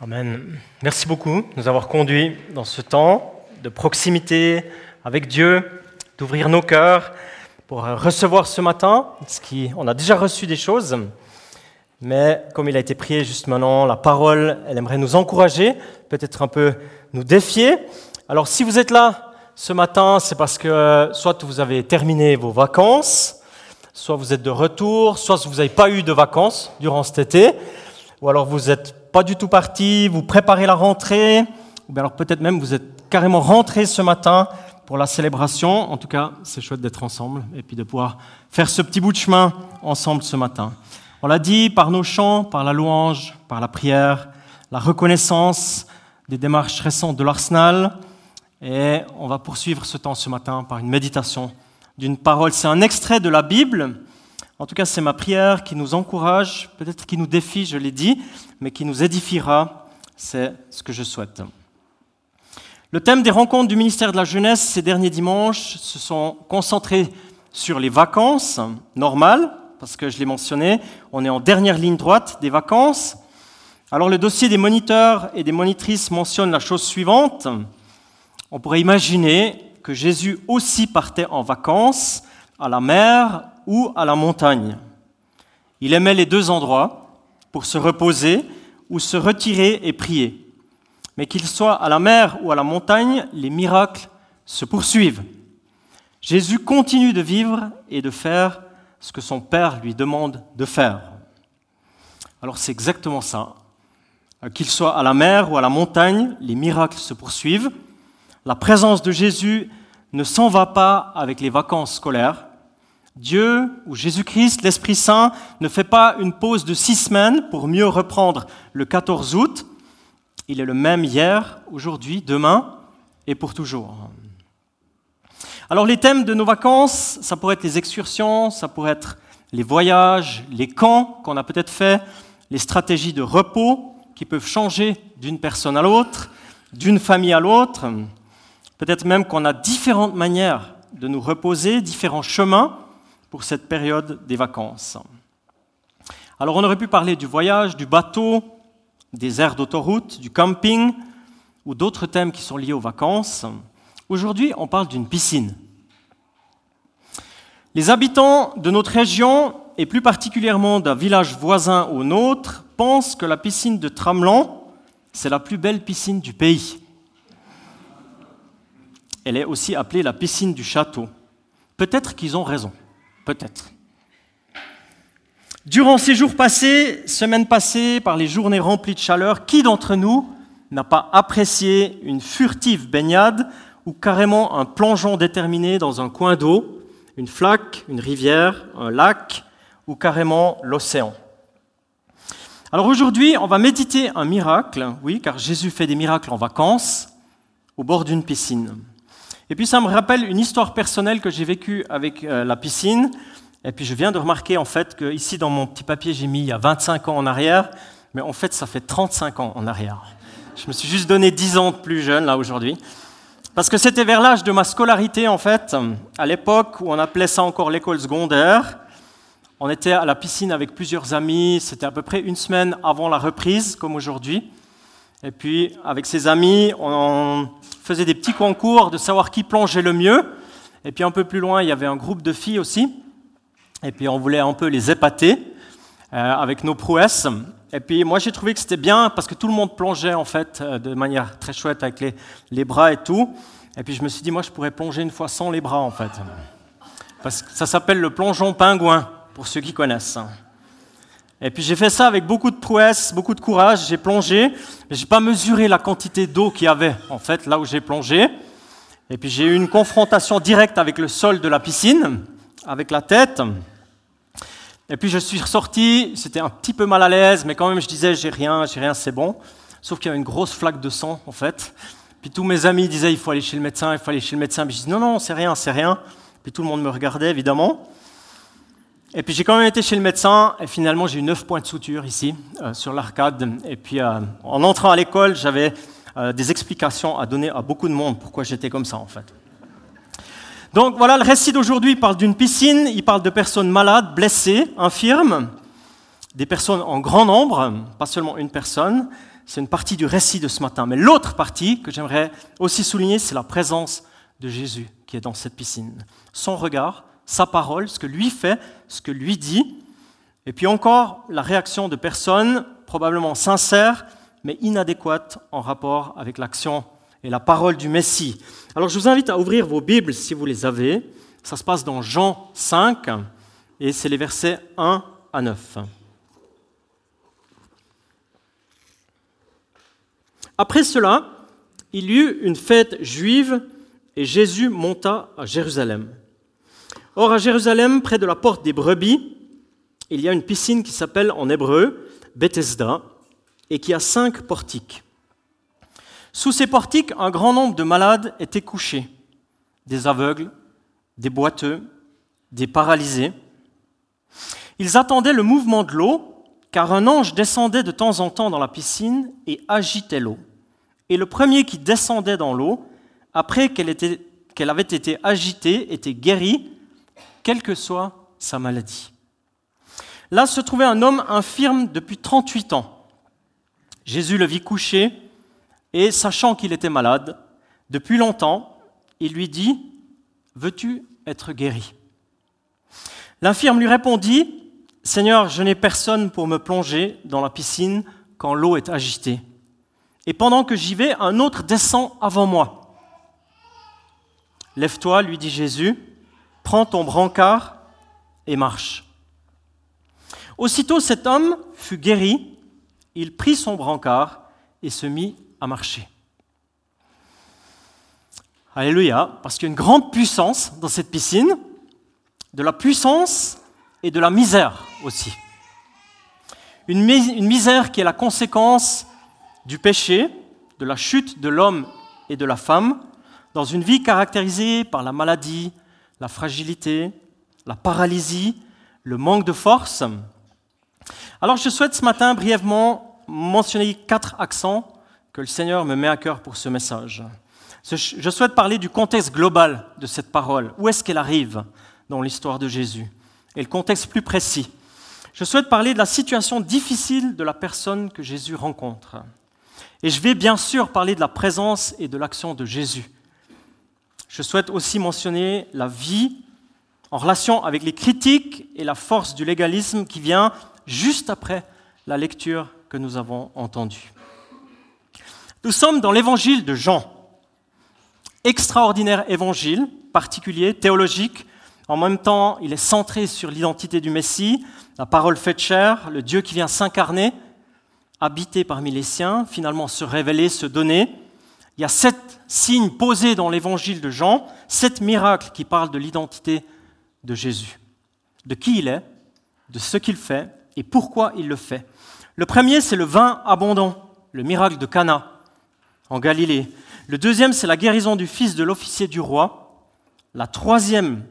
Amen. Merci beaucoup de nous avoir conduits dans ce temps de proximité avec Dieu, d'ouvrir nos cœurs pour recevoir ce matin, ce qui, on a déjà reçu des choses, mais comme il a été prié juste maintenant, la parole, elle aimerait nous encourager, peut-être un peu nous défier. Alors si vous êtes là ce matin, c'est parce que soit vous avez terminé vos vacances, soit vous êtes de retour, soit vous n'avez pas eu de vacances durant cet été, ou alors vous êtes pas du tout parti, vous préparez la rentrée, ou bien alors peut-être même vous êtes carrément rentré ce matin pour la célébration. En tout cas, c'est chouette d'être ensemble et puis de pouvoir faire ce petit bout de chemin ensemble ce matin. On l'a dit par nos chants, par la louange, par la prière, la reconnaissance des démarches récentes de l'Arsenal. Et on va poursuivre ce temps ce matin par une méditation d'une parole. C'est un extrait de la Bible en tout cas, c'est ma prière qui nous encourage, peut-être qui nous défie, je l'ai dit, mais qui nous édifiera. C'est ce que je souhaite. Le thème des rencontres du ministère de la Jeunesse ces derniers dimanches se sont concentrés sur les vacances normales, parce que je l'ai mentionné, on est en dernière ligne droite des vacances. Alors le dossier des moniteurs et des monitrices mentionne la chose suivante. On pourrait imaginer que Jésus aussi partait en vacances à la mer ou à la montagne. Il aimait les deux endroits pour se reposer ou se retirer et prier. Mais qu'il soit à la mer ou à la montagne, les miracles se poursuivent. Jésus continue de vivre et de faire ce que son Père lui demande de faire. Alors c'est exactement ça. Qu'il soit à la mer ou à la montagne, les miracles se poursuivent. La présence de Jésus ne s'en va pas avec les vacances scolaires. Dieu ou Jésus-Christ, l'Esprit Saint, ne fait pas une pause de six semaines pour mieux reprendre le 14 août. Il est le même hier, aujourd'hui, demain et pour toujours. Alors les thèmes de nos vacances, ça pourrait être les excursions, ça pourrait être les voyages, les camps qu'on a peut-être fait, les stratégies de repos qui peuvent changer d'une personne à l'autre, d'une famille à l'autre. Peut-être même qu'on a différentes manières de nous reposer, différents chemins pour cette période des vacances. Alors on aurait pu parler du voyage, du bateau, des aires d'autoroute, du camping ou d'autres thèmes qui sont liés aux vacances. Aujourd'hui, on parle d'une piscine. Les habitants de notre région, et plus particulièrement d'un village voisin au nôtre, pensent que la piscine de Tramelan, c'est la plus belle piscine du pays. Elle est aussi appelée la piscine du château. Peut-être qu'ils ont raison. Peut-être. Durant ces jours passés, semaines passées, par les journées remplies de chaleur, qui d'entre nous n'a pas apprécié une furtive baignade ou carrément un plongeon déterminé dans un coin d'eau, une flaque, une rivière, un lac ou carrément l'océan? Alors aujourd'hui, on va méditer un miracle, oui, car Jésus fait des miracles en vacances, au bord d'une piscine. Et puis ça me rappelle une histoire personnelle que j'ai vécue avec euh, la piscine. Et puis je viens de remarquer en fait que ici dans mon petit papier j'ai mis il y a 25 ans en arrière, mais en fait ça fait 35 ans en arrière. Je me suis juste donné 10 ans de plus jeune là aujourd'hui. Parce que c'était vers l'âge de ma scolarité en fait, à l'époque où on appelait ça encore l'école secondaire. On était à la piscine avec plusieurs amis, c'était à peu près une semaine avant la reprise comme aujourd'hui. Et puis avec ses amis, on faisait des petits concours de savoir qui plongeait le mieux. Et puis un peu plus loin, il y avait un groupe de filles aussi. Et puis on voulait un peu les épater euh, avec nos prouesses. Et puis moi j'ai trouvé que c'était bien parce que tout le monde plongeait en fait euh, de manière très chouette avec les, les bras et tout. Et puis je me suis dit moi je pourrais plonger une fois sans les bras en fait. Parce que ça s'appelle le plongeon pingouin pour ceux qui connaissent. Et puis j'ai fait ça avec beaucoup de prouesse, beaucoup de courage. J'ai plongé, mais j'ai pas mesuré la quantité d'eau qu'il y avait en fait là où j'ai plongé. Et puis j'ai eu une confrontation directe avec le sol de la piscine, avec la tête. Et puis je suis ressorti, c'était un petit peu mal à l'aise, mais quand même je disais j'ai rien, j'ai rien, c'est bon. Sauf qu'il y avait une grosse flaque de sang en fait. Puis tous mes amis disaient il faut aller chez le médecin, il faut aller chez le médecin. Puis je dis non non c'est rien, c'est rien. Puis tout le monde me regardait évidemment. Et puis j'ai quand même été chez le médecin et finalement j'ai eu neuf points de suture ici euh, sur l'arcade. Et puis euh, en entrant à l'école, j'avais euh, des explications à donner à beaucoup de monde pourquoi j'étais comme ça en fait. Donc voilà, le récit d'aujourd'hui parle d'une piscine, il parle de personnes malades, blessées, infirmes, des personnes en grand nombre, pas seulement une personne. c'est une partie du récit de ce matin. Mais l'autre partie que j'aimerais aussi souligner, c'est la présence de Jésus qui est dans cette piscine. Son regard, sa parole, ce que lui fait, ce que lui dit. Et puis encore, la réaction de personnes probablement sincères, mais inadéquates en rapport avec l'action et la parole du Messie. Alors je vous invite à ouvrir vos Bibles si vous les avez. Ça se passe dans Jean 5 et c'est les versets 1 à 9. Après cela, il y eut une fête juive et Jésus monta à Jérusalem. Or, à Jérusalem, près de la porte des brebis, il y a une piscine qui s'appelle en hébreu Bethesda et qui a cinq portiques. Sous ces portiques, un grand nombre de malades étaient couchés, des aveugles, des boiteux, des paralysés. Ils attendaient le mouvement de l'eau, car un ange descendait de temps en temps dans la piscine et agitait l'eau. Et le premier qui descendait dans l'eau, après qu'elle avait été agitée, était guéri, quelle que soit sa maladie. Là se trouvait un homme infirme depuis 38 ans. Jésus le vit couché et, sachant qu'il était malade depuis longtemps, il lui dit, Veux-tu être guéri? L'infirme lui répondit, Seigneur, je n'ai personne pour me plonger dans la piscine quand l'eau est agitée et pendant que j'y vais, un autre descend avant moi. Lève-toi, lui dit Jésus, prends ton brancard et marche. Aussitôt cet homme fut guéri, il prit son brancard et se mit à marcher. Alléluia, parce qu'il y a une grande puissance dans cette piscine, de la puissance et de la misère aussi. Une, misère qui est la conséquence du péché, de la chute de l'homme et de la femme, dans une vie caractérisée par la maladie, la fragilité, la paralysie, le manque de force. Alors je souhaite ce matin brièvement mentionner quatre accents que le Seigneur me met à cœur pour ce message. Je souhaite parler du contexte global de cette parole. Où est-ce qu'elle arrive dans l'histoire de Jésus? Et le contexte plus précis. Je souhaite parler de la situation difficile de la personne que Jésus rencontre. Et je vais bien sûr parler de la présence et de l'action de Jésus. Je souhaite aussi mentionner la vie en relation avec les critiques et la force du légalisme qui vient juste après la lecture que nous avons entendue. Nous sommes dans l'évangile de Jean. Extraordinaire évangile, particulier, théologique. En même temps, il est centré sur l'identité du Messie, la parole faite chair, le Dieu qui vient s'incarner habiter parmi les siens, finalement se révéler, se donner. Il y a sept signes posés dans l'évangile de Jean, sept miracles qui parlent de l'identité de Jésus, de qui il est, de ce qu'il fait et pourquoi il le fait. Le premier, c'est le vin abondant, le miracle de Cana en Galilée. Le deuxième, c'est la guérison du fils de l'officier du roi. La troisième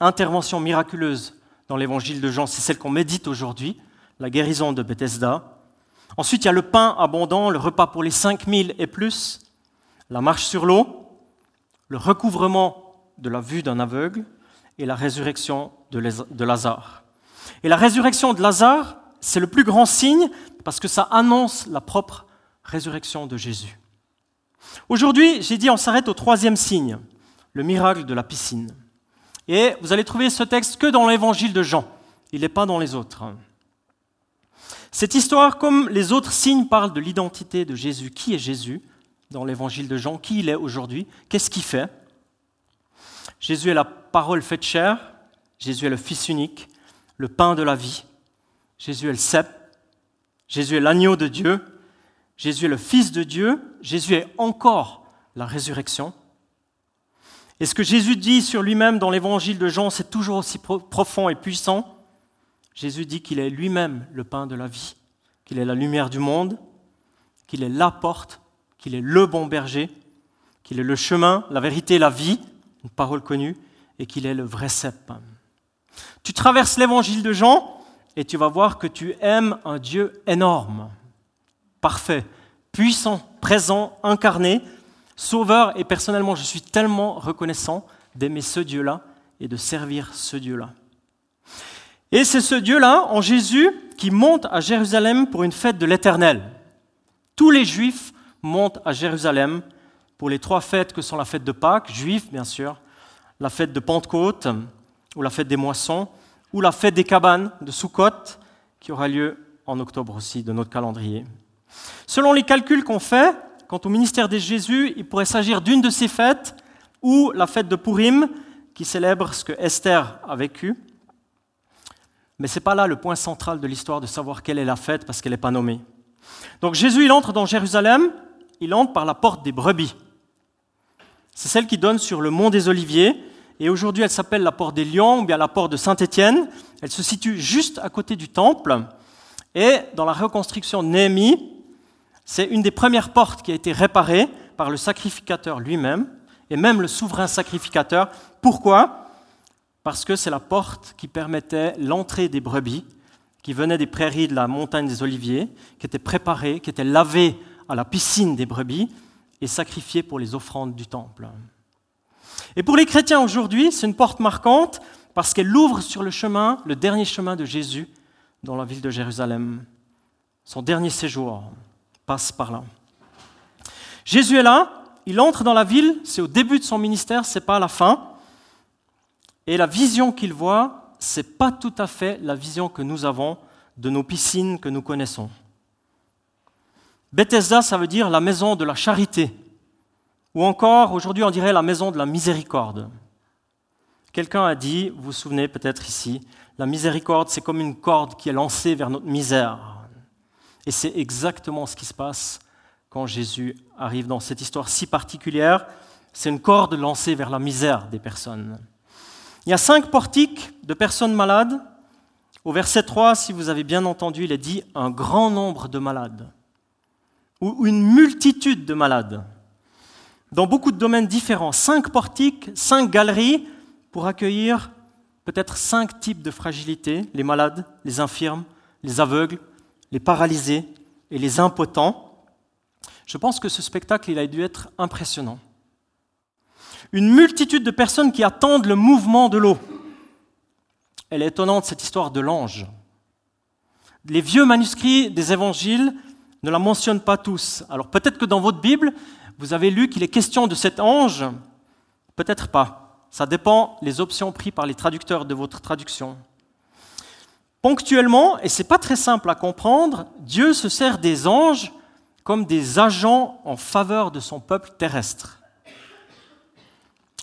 intervention miraculeuse dans l'évangile de Jean, c'est celle qu'on médite aujourd'hui, la guérison de Bethesda. Ensuite, il y a le pain abondant, le repas pour les 5000 et plus, la marche sur l'eau, le recouvrement de la vue d'un aveugle et la résurrection de Lazare. Et la résurrection de Lazare, c'est le plus grand signe parce que ça annonce la propre résurrection de Jésus. Aujourd'hui, j'ai dit, on s'arrête au troisième signe, le miracle de la piscine. Et vous allez trouver ce texte que dans l'évangile de Jean. Il n'est pas dans les autres. Cette histoire, comme les autres signes, parle de l'identité de Jésus. Qui est Jésus? Dans l'évangile de Jean Qui il est aujourd'hui Qu'est-ce qu'il fait? Jésus est la parole faite chair. Jésus est le Fils unique, le pain de la vie. Jésus est le cep. Jésus est l'agneau de Dieu. Jésus est le Fils de Dieu. Jésus est encore la résurrection. Et ce que Jésus dit sur lui-même dans l'évangile de Jean, c'est toujours aussi profond et puissant. Jésus dit qu'il est lui-même le pain de la vie, qu'il est la lumière du monde, qu'il est la porte, qu'il est le bon berger, qu'il est le chemin, la vérité, la vie, une parole connue, et qu'il est le vrai cep. Tu traverses l'évangile de Jean et tu vas voir que tu aimes un Dieu énorme, parfait, puissant, présent, incarné, sauveur, et personnellement je suis tellement reconnaissant d'aimer ce Dieu-là et de servir ce Dieu-là. Et c'est ce Dieu-là, en Jésus, qui monte à Jérusalem pour une fête de l'Éternel. Tous les Juifs montent à Jérusalem pour les trois fêtes que sont la fête de Pâques, juif bien sûr, la fête de Pentecôte ou la fête des moissons, ou la fête des cabanes de Sukkot, qui aura lieu en octobre aussi de notre calendrier. Selon les calculs qu'on fait, quant au ministère de Jésus, il pourrait s'agir d'une de ces fêtes, ou la fête de Purim, qui célèbre ce que Esther a vécu. Mais ce n'est pas là le point central de l'histoire de savoir quelle est la fête, parce qu'elle n'est pas nommée. Donc Jésus, il entre dans Jérusalem, il entre par la porte des brebis. C'est celle qui donne sur le mont des Oliviers, et aujourd'hui elle s'appelle la porte des Lions, ou bien la porte de Saint-Étienne. Elle se situe juste à côté du temple, et dans la reconstruction de Néhémie, c'est une des premières portes qui a été réparée par le sacrificateur lui-même, et même le souverain sacrificateur. Pourquoi? Parce que c'est la porte qui permettait l'entrée des brebis, qui venaient des prairies de la montagne des Oliviers, qui étaient préparées, qui étaient lavées à la piscine des brebis et sacrifiées pour les offrandes du temple. Et pour les chrétiens aujourd'hui, c'est une porte marquante parce qu'elle ouvre sur le chemin, le dernier chemin de Jésus, dans la ville de Jérusalem. Son dernier séjour passe par là. Jésus est là, il entre dans la ville, c'est au début de son ministère, c'est pas à la fin. Et la vision qu'il voit, c'est pas tout à fait la vision que nous avons de nos piscines que nous connaissons. Bethesda, ça veut dire la maison de la charité. Ou encore, aujourd'hui, on dirait la maison de la miséricorde. Quelqu'un a dit, vous vous souvenez peut-être ici, la miséricorde, c'est comme une corde qui est lancée vers notre misère. Et c'est exactement ce qui se passe quand Jésus arrive dans cette histoire si particulière. C'est une corde lancée vers la misère des personnes. Il y a cinq portiques de personnes malades. Au verset 3, si vous avez bien entendu, il est dit un grand nombre de malades ou une multitude de malades dans beaucoup de domaines différents. Cinq portiques, cinq galeries pour accueillir peut-être cinq types de fragilité, les malades, les infirmes, les aveugles, les paralysés et les impotents. Je pense que ce spectacle, il a dû être impressionnant. Une multitude de personnes qui attendent le mouvement de l'eau. Elle est étonnante, cette histoire de l'ange. Les vieux manuscrits des évangiles ne la mentionnent pas tous. Alors peut-être que dans votre Bible, vous avez lu qu'il est question de cet ange, peut-être pas. Ça dépend les options prises par les traducteurs de votre traduction. Ponctuellement, et ce n'est pas très simple à comprendre, Dieu se sert des anges comme des agents en faveur de son peuple terrestre.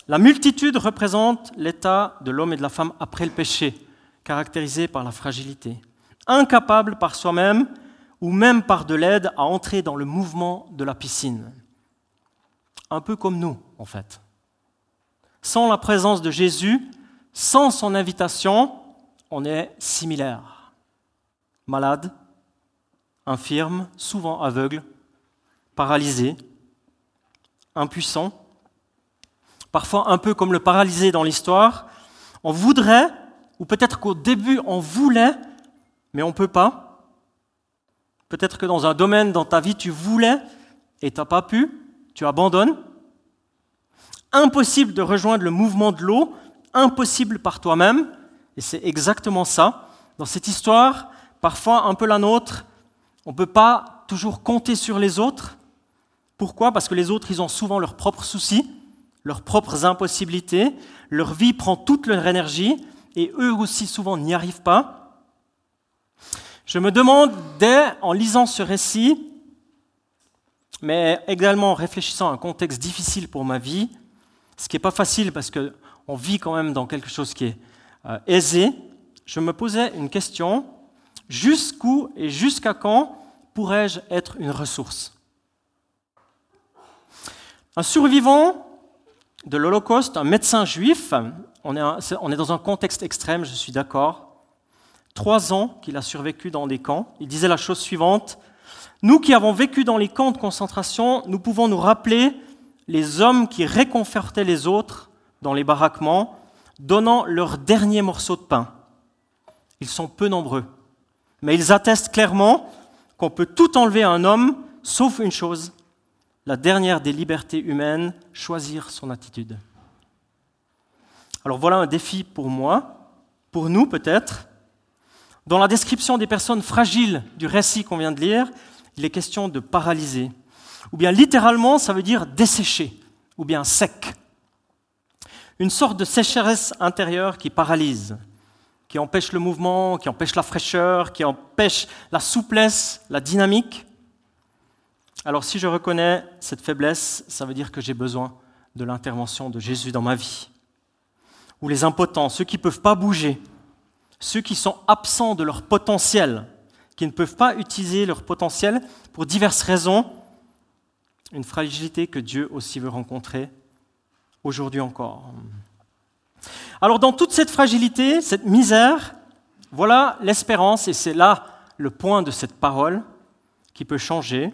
La multitude représente l'état de l'homme et de la femme après le péché, caractérisé par la fragilité, incapable par soi-même ou même par de l'aide à entrer dans le mouvement de la piscine. Un peu comme nous, en fait sans la présence de Jésus, sans son invitation, on est similaire. Malade, infirme, souvent aveugle, paralysé, impuissant, parfois un peu comme le paralysé dans l'histoire. On voudrait, ou peut-être qu'au début on voulait, mais on ne peut pas. Peut-être que dans un domaine dans ta vie tu voulais et tu n'as pas pu, tu abandonnes impossible de rejoindre le mouvement de l'eau, impossible par toi-même. Et c'est exactement ça. Dans cette histoire, parfois un peu la nôtre, on ne peut pas toujours compter sur les autres. Pourquoi? Parce que les autres, ils ont souvent leurs propres soucis, leurs propres impossibilités, leur vie prend toute leur énergie, et eux aussi souvent n'y arrivent pas. Je me demande, dès en lisant ce récit, mais également en réfléchissant à un contexte difficile pour ma vie, ce qui n'est pas facile parce qu'on vit quand même dans quelque chose qui est euh, aisé, je me posais une question, jusqu'où et jusqu'à quand pourrais-je être une ressource? Un survivant de l'Holocauste, un médecin juif, on est dans un contexte extrême, je suis d'accord, trois ans qu'il a survécu dans des camps, il disait la chose suivante, nous qui avons vécu dans les camps de concentration, nous pouvons nous rappeler les hommes qui réconfortaient les autres dans les baraquements, donnant leur dernier morceau de pain. Ils sont peu nombreux, mais ils attestent clairement qu'on peut tout enlever à un homme, sauf une chose, la dernière des libertés humaines, choisir son attitude. Alors voilà un défi pour moi, pour nous peut-être. Dans la description des personnes fragiles du récit qu'on vient de lire, il est question de paralyser. Ou bien littéralement, ça veut dire dessécher, ou bien sec. Une sorte de sécheresse intérieure qui paralyse, qui empêche le mouvement, qui empêche la fraîcheur, qui empêche la souplesse, la dynamique. Alors si je reconnais cette faiblesse, ça veut dire que j'ai besoin de l'intervention de Jésus dans ma vie. Ou les impotents, ceux qui ne peuvent pas bouger, ceux qui sont absents de leur potentiel, qui ne peuvent pas utiliser leur potentiel pour diverses raisons, une fragilité que Dieu aussi veut rencontrer aujourd'hui encore. Alors dans toute cette fragilité, cette misère, voilà l'espérance, et c'est là le point de cette parole qui peut changer,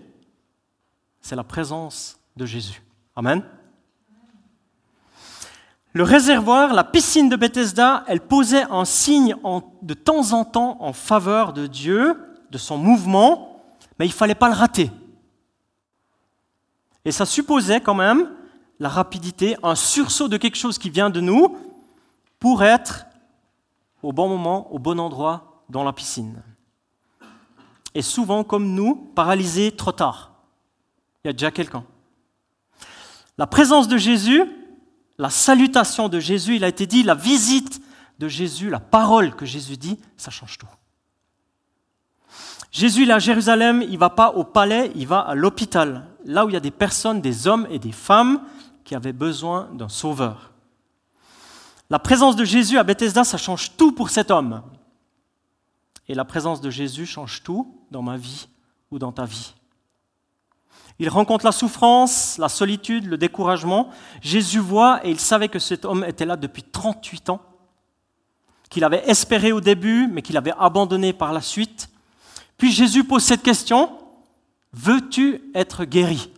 c'est la présence de Jésus. Amen. Le réservoir, la piscine de Bethesda, elle posait un signe de temps en temps en faveur de Dieu, de son mouvement, mais il ne fallait pas le rater. Et ça supposait quand même la rapidité, un sursaut de quelque chose qui vient de nous pour être au bon moment, au bon endroit dans la piscine. Et souvent, comme nous, paralysés trop tard. Il y a déjà quelqu'un. La présence de Jésus, la salutation de Jésus, il a été dit, la visite de Jésus, la parole que Jésus dit, ça change tout. Jésus, il est à Jérusalem, il ne va pas au palais, il va à l'hôpital, là où il y a des personnes, des hommes et des femmes qui avaient besoin d'un sauveur. La présence de Jésus à Bethesda, ça change tout pour cet homme. Et la présence de Jésus change tout dans ma vie ou dans ta vie. Il rencontre la souffrance, la solitude, le découragement. Jésus voit et il savait que cet homme était là depuis 38 ans, qu'il avait espéré au début, mais qu'il avait abandonné par la suite. Puis Jésus pose cette question, veux-tu être guéri?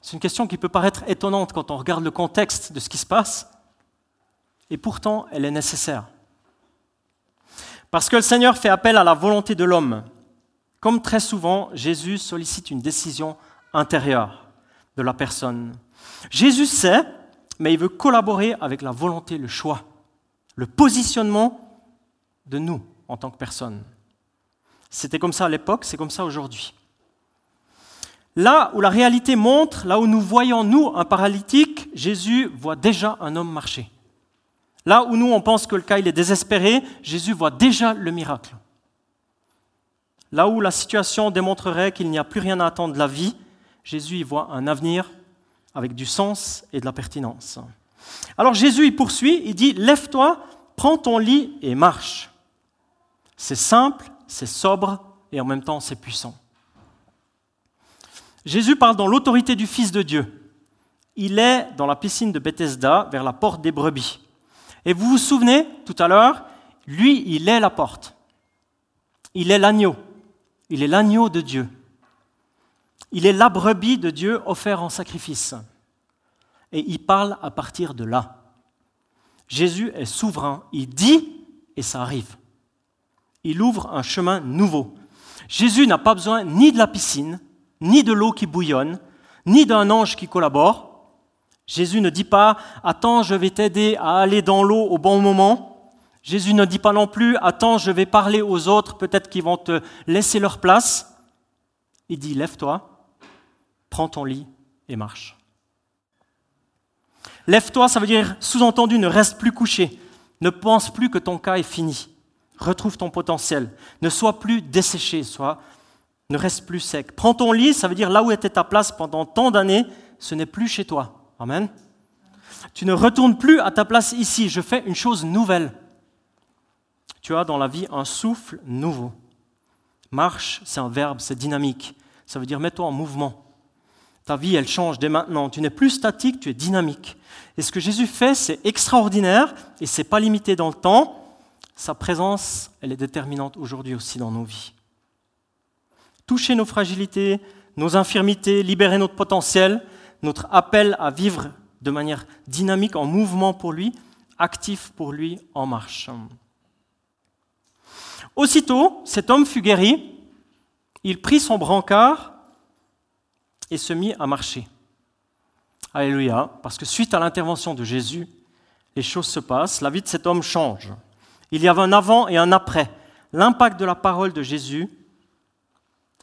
C'est une question qui peut paraître étonnante quand on regarde le contexte de ce qui se passe, et pourtant elle est nécessaire. Parce que le Seigneur fait appel à la volonté de l'homme. Comme très souvent, Jésus sollicite une décision intérieure de la personne. Jésus sait, mais il veut collaborer avec la volonté, le choix, le positionnement de nous en tant que personne. C'était comme ça à l'époque, c'est comme ça aujourd'hui. Là où la réalité montre, là où nous voyons, nous, un paralytique, Jésus voit déjà un homme marcher. Là où nous, on pense que le cas il est désespéré, Jésus voit déjà le miracle. Là où la situation démontrerait qu'il n'y a plus rien à attendre de la vie, Jésus y voit un avenir avec du sens et de la pertinence. Alors Jésus y poursuit, il dit, Lève-toi, prends ton lit et marche. C'est simple, c'est sobre et en même temps c'est puissant. Jésus parle dans l'autorité du Fils de Dieu. Il est dans la piscine de Bethesda vers la porte des brebis. Et vous vous souvenez tout à l'heure, lui, il est la porte. Il est l'agneau. Il est l'agneau de Dieu. Il est la brebis de Dieu offert en sacrifice. Et il parle à partir de là. Jésus est souverain. Il dit et ça arrive. Il ouvre un chemin nouveau. Jésus n'a pas besoin ni de la piscine, ni de l'eau qui bouillonne, ni d'un ange qui collabore. Jésus ne dit pas Attends, je vais t'aider à aller dans l'eau au bon moment. Jésus ne dit pas non plus, attends, je vais parler aux autres, peut-être qu'ils vont te laisser leur place. Il dit, lève-toi, prends ton lit et marche. Lève-toi, ça veut dire, sous-entendu, ne reste plus couché. Ne pense plus que ton cas est fini. Retrouve ton potentiel. Ne sois plus desséché, sois, ne reste plus sec. Prends ton lit, ça veut dire là où était ta place pendant tant d'années, ce n'est plus chez toi. Amen. Tu ne retournes plus à ta place ici. Je fais une chose nouvelle tu as dans la vie un souffle nouveau. Marche, c'est un verbe, c'est dynamique. Ça veut dire mets-toi en mouvement. Ta vie, elle change dès maintenant. Tu n'es plus statique, tu es dynamique. Et ce que Jésus fait, c'est extraordinaire et c'est pas limité dans le temps. Sa présence, elle est déterminante aujourd'hui aussi dans nos vies. Toucher nos fragilités, nos infirmités, libérer notre potentiel, notre appel à vivre de manière dynamique, en mouvement pour lui, actif pour lui, en marche. Aussitôt, cet homme fut guéri, il prit son brancard et se mit à marcher. Alléluia, parce que suite à l'intervention de Jésus, les choses se passent, la vie de cet homme change. Il y avait un avant et un après. L'impact de la parole de Jésus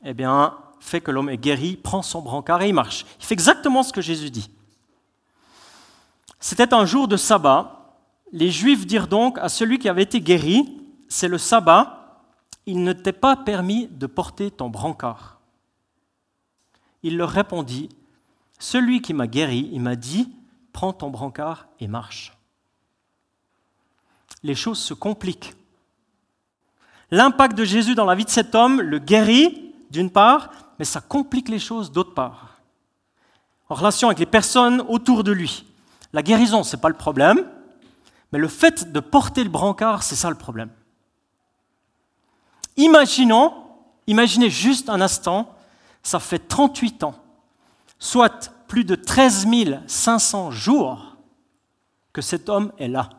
eh bien, fait que l'homme est guéri, prend son brancard et il marche. Il fait exactement ce que Jésus dit. C'était un jour de sabbat. Les Juifs dirent donc à celui qui avait été guéri, c'est le sabbat, il ne t'est pas permis de porter ton brancard. Il leur répondit, celui qui m'a guéri, il m'a dit, prends ton brancard et marche. Les choses se compliquent. L'impact de Jésus dans la vie de cet homme le guérit, d'une part, mais ça complique les choses d'autre part. En relation avec les personnes autour de lui. La guérison, ce n'est pas le problème, mais le fait de porter le brancard, c'est ça le problème. Imaginons, imaginez juste un instant, ça fait 38 ans, soit plus de 13 500 jours que cet homme est là.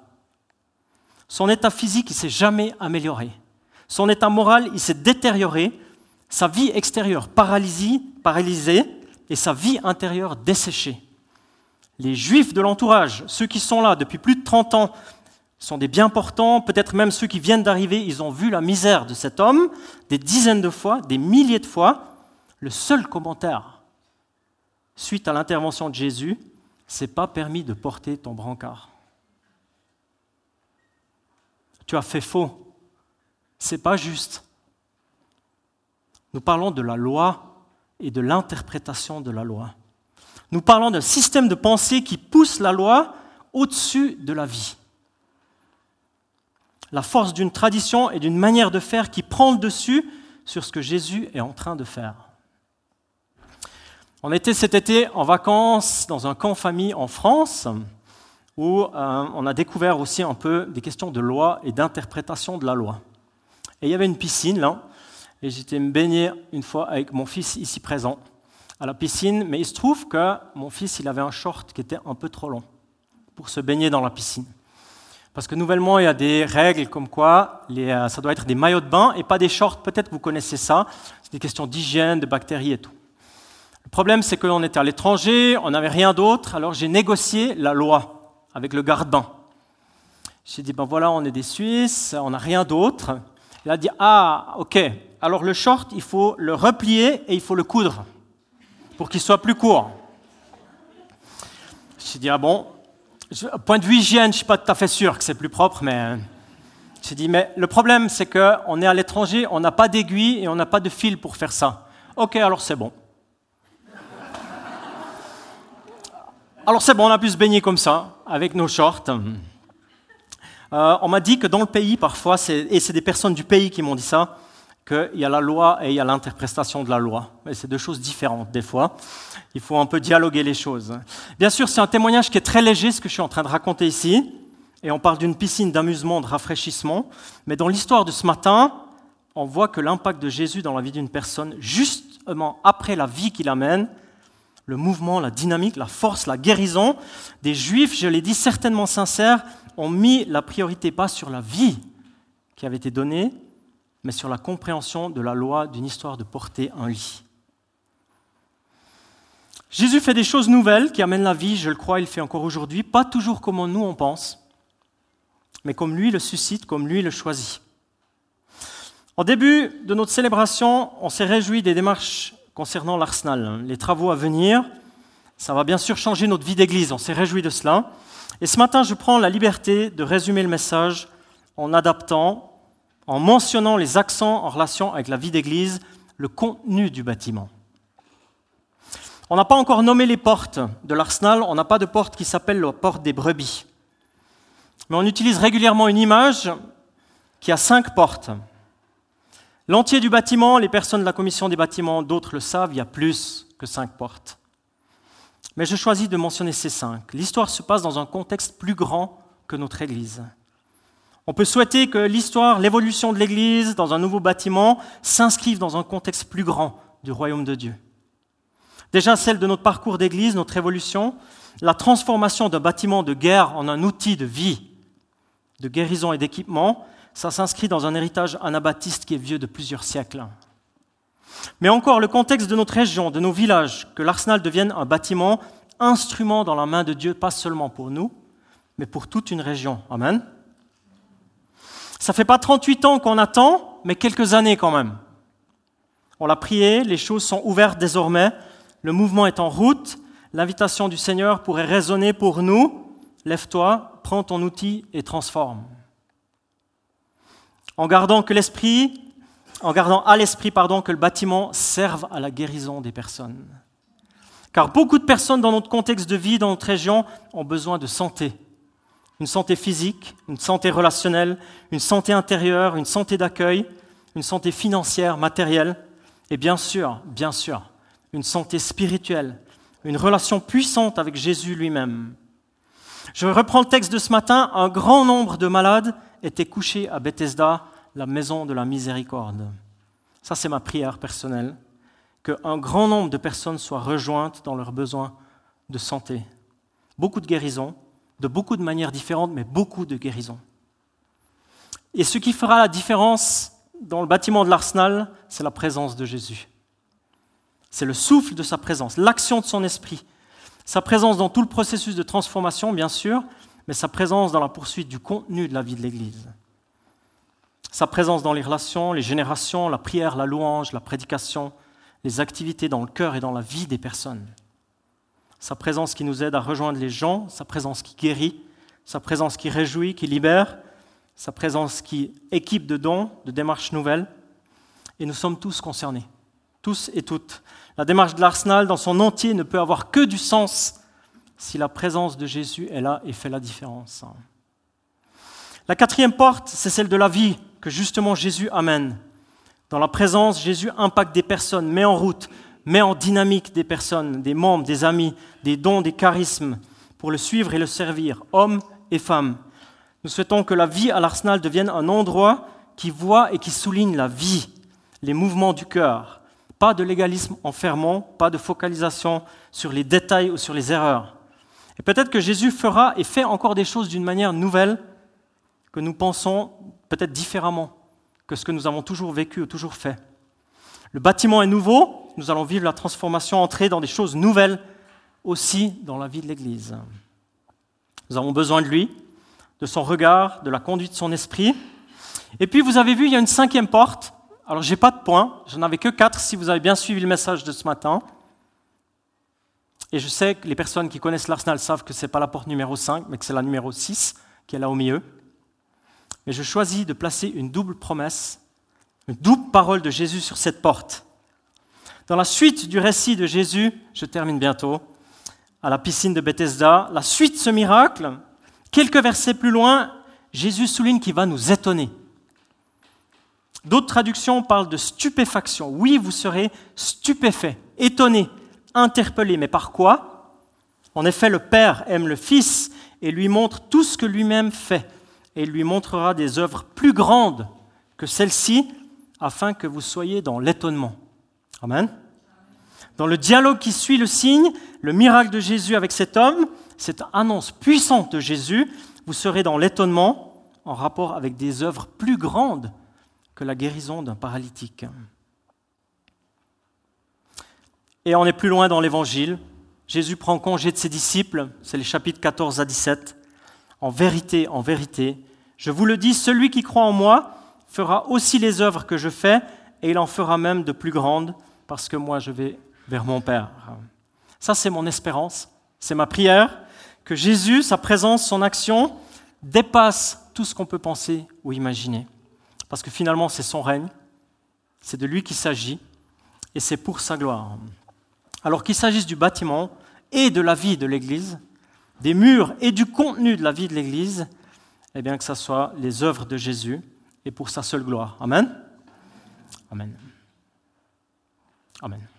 Son état physique, il s'est jamais amélioré. Son état moral, il s'est détérioré. Sa vie extérieure paralysée, paralysée et sa vie intérieure desséchée. Les juifs de l'entourage, ceux qui sont là depuis plus de 30 ans, sont des bien portants, peut-être même ceux qui viennent d'arriver, ils ont vu la misère de cet homme des dizaines de fois, des milliers de fois. Le seul commentaire, suite à l'intervention de Jésus, c'est pas permis de porter ton brancard. Tu as fait faux. C'est pas juste. Nous parlons de la loi et de l'interprétation de la loi. Nous parlons d'un système de pensée qui pousse la loi au-dessus de la vie. La force d'une tradition et d'une manière de faire qui prend le dessus sur ce que Jésus est en train de faire. On était cet été en vacances dans un camp famille en France où euh, on a découvert aussi un peu des questions de loi et d'interprétation de la loi. Et il y avait une piscine là, et j'étais me baigner une fois avec mon fils ici présent à la piscine, mais il se trouve que mon fils, il avait un short qui était un peu trop long pour se baigner dans la piscine. Parce que nouvellement, il y a des règles comme quoi euh, ça doit être des maillots de bain et pas des shorts. Peut-être vous connaissez ça. C'est des questions d'hygiène, de bactéries et tout. Le problème, c'est qu'on était à l'étranger, on n'avait rien d'autre, alors j'ai négocié la loi avec le garde-bain. J'ai dit, ben voilà, on est des Suisses, on n'a rien d'autre. Il a dit, ah, ok, alors le short, il faut le replier et il faut le coudre pour qu'il soit plus court. J'ai dit, ah bon, point de vue hygiène, je ne suis pas tout à fait sûr que c'est plus propre, mais j'ai dit, mais le problème, c'est qu'on est à l'étranger, on n'a pas d'aiguille et on n'a pas de fil pour faire ça. Ok, alors c'est bon. Alors c'est bon, on a pu se baigner comme ça, avec nos shorts. Euh, on m'a dit que dans le pays, parfois, et c'est des personnes du pays qui m'ont dit ça, qu'il y a la loi et il y a l'interprétation de la loi. Mais c'est deux choses différentes des fois. Il faut un peu dialoguer les choses. Bien sûr, c'est un témoignage qui est très léger, ce que je suis en train de raconter ici. Et on parle d'une piscine d'amusement, de rafraîchissement. Mais dans l'histoire de ce matin, on voit que l'impact de Jésus dans la vie d'une personne, justement après la vie qu'il amène, le mouvement, la dynamique, la force, la guérison, des Juifs, je l'ai dit, certainement sincères, ont mis la priorité pas sur la vie qui avait été donnée, mais sur la compréhension de la loi d'une histoire de porter un lit. Jésus fait des choses nouvelles qui amènent la vie, je le crois, il fait encore aujourd'hui, pas toujours comme nous on pense, mais comme lui le suscite, comme lui le choisit. Au début de notre célébration, on s'est réjoui des démarches concernant l'Arsenal, les travaux à venir. Ça va bien sûr changer notre vie d'Église, on s'est réjoui de cela. Et ce matin, je prends la liberté de résumer le message en adaptant en mentionnant les accents en relation avec la vie d'Église, le contenu du bâtiment. On n'a pas encore nommé les portes de l'arsenal, on n'a pas de porte qui s'appelle la porte des brebis. Mais on utilise régulièrement une image qui a cinq portes. L'entier du bâtiment, les personnes de la commission des bâtiments, d'autres le savent, il y a plus que cinq portes. Mais je choisis de mentionner ces cinq. L'histoire se passe dans un contexte plus grand que notre Église. On peut souhaiter que l'histoire, l'évolution de l'Église dans un nouveau bâtiment s'inscrive dans un contexte plus grand du royaume de Dieu. Déjà celle de notre parcours d'Église, notre évolution, la transformation d'un bâtiment de guerre en un outil de vie, de guérison et d'équipement, ça s'inscrit dans un héritage anabaptiste qui est vieux de plusieurs siècles. Mais encore le contexte de notre région, de nos villages, que l'Arsenal devienne un bâtiment instrument dans la main de Dieu, pas seulement pour nous, mais pour toute une région. Amen. Ça fait pas 38 ans qu'on attend, mais quelques années quand même. On l'a prié, les choses sont ouvertes désormais, le mouvement est en route, l'invitation du Seigneur pourrait résonner pour nous. Lève-toi, prends ton outil et transforme. En gardant que l'esprit, en gardant à l'esprit pardon que le bâtiment serve à la guérison des personnes. Car beaucoup de personnes dans notre contexte de vie, dans notre région, ont besoin de santé. Une santé physique, une santé relationnelle, une santé intérieure, une santé d'accueil, une santé financière, matérielle, et bien sûr, bien sûr, une santé spirituelle, une relation puissante avec Jésus lui-même. Je reprends le texte de ce matin. Un grand nombre de malades étaient couchés à Bethesda, la maison de la miséricorde. Ça, c'est ma prière personnelle. Qu'un grand nombre de personnes soient rejointes dans leurs besoins de santé. Beaucoup de guérisons, de beaucoup de manières différentes, mais beaucoup de guérisons. Et ce qui fera la différence dans le bâtiment de l'arsenal, c'est la présence de Jésus. C'est le souffle de sa présence, l'action de son esprit, sa présence dans tout le processus de transformation, bien sûr, mais sa présence dans la poursuite du contenu de la vie de l'Église. Sa présence dans les relations, les générations, la prière, la louange, la prédication, les activités dans le cœur et dans la vie des personnes. Sa présence qui nous aide à rejoindre les gens, sa présence qui guérit, sa présence qui réjouit, qui libère, sa présence qui équipe de dons, de démarches nouvelles. Et nous sommes tous concernés, tous et toutes. La démarche de l'Arsenal dans son entier ne peut avoir que du sens si la présence de Jésus est là et fait la différence. La quatrième porte, c'est celle de la vie que justement Jésus amène. Dans la présence, Jésus impacte des personnes, met en route, met en dynamique des personnes, des membres, des amis, des dons, des charismes, pour le suivre et le servir, hommes et femmes. Nous souhaitons que la vie à l'Arsenal devienne un endroit qui voit et qui souligne la vie, les mouvements du cœur. Pas de légalisme enfermant, pas de focalisation sur les détails ou sur les erreurs. Et peut-être que Jésus fera et fait encore des choses d'une manière nouvelle que nous pensons peut-être différemment que ce que nous avons toujours vécu ou toujours fait. Le bâtiment est nouveau, nous allons vivre la transformation, entrer dans des choses nouvelles aussi dans la vie de l'Église. Nous avons besoin de lui, de son regard, de la conduite de son esprit. Et puis vous avez vu, il y a une cinquième porte. Alors j'ai pas de points, j'en avais que quatre si vous avez bien suivi le message de ce matin. Et je sais que les personnes qui connaissent l'Arsenal savent que ce n'est pas la porte numéro 5, mais que c'est la numéro 6 qui est là au milieu. Mais je choisis de placer une double promesse, une double parole de Jésus sur cette porte. Dans la suite du récit de Jésus, je termine bientôt, à la piscine de Bethesda, la suite de ce miracle, Quelques versets plus loin, Jésus souligne qu'il va nous étonner. D'autres traductions parlent de stupéfaction. Oui, vous serez stupéfait, étonné, interpellé. Mais par quoi? En effet, le Père aime le Fils et lui montre tout ce que lui-même fait. Et lui montrera des œuvres plus grandes que celles-ci, afin que vous soyez dans l'étonnement. Amen. Dans le dialogue qui suit le signe, le miracle de Jésus avec cet homme, cette annonce puissante de Jésus, vous serez dans l'étonnement en rapport avec des œuvres plus grandes que la guérison d'un paralytique. Et on est plus loin dans l'évangile. Jésus prend congé de ses disciples, c'est les chapitres 14 à 17. En vérité, en vérité, je vous le dis, celui qui croit en moi fera aussi les œuvres que je fais, et il en fera même de plus grandes, parce que moi je vais vers mon Père. Ça, c'est mon espérance, c'est ma prière, que Jésus, sa présence, son action, dépasse tout ce qu'on peut penser ou imaginer. Parce que finalement, c'est son règne, c'est de lui qu'il s'agit, et c'est pour sa gloire. Alors qu'il s'agisse du bâtiment et de la vie de l'Église, des murs et du contenu de la vie de l'Église, eh bien que ce soit les œuvres de Jésus et pour sa seule gloire. Amen. Amen. Amen.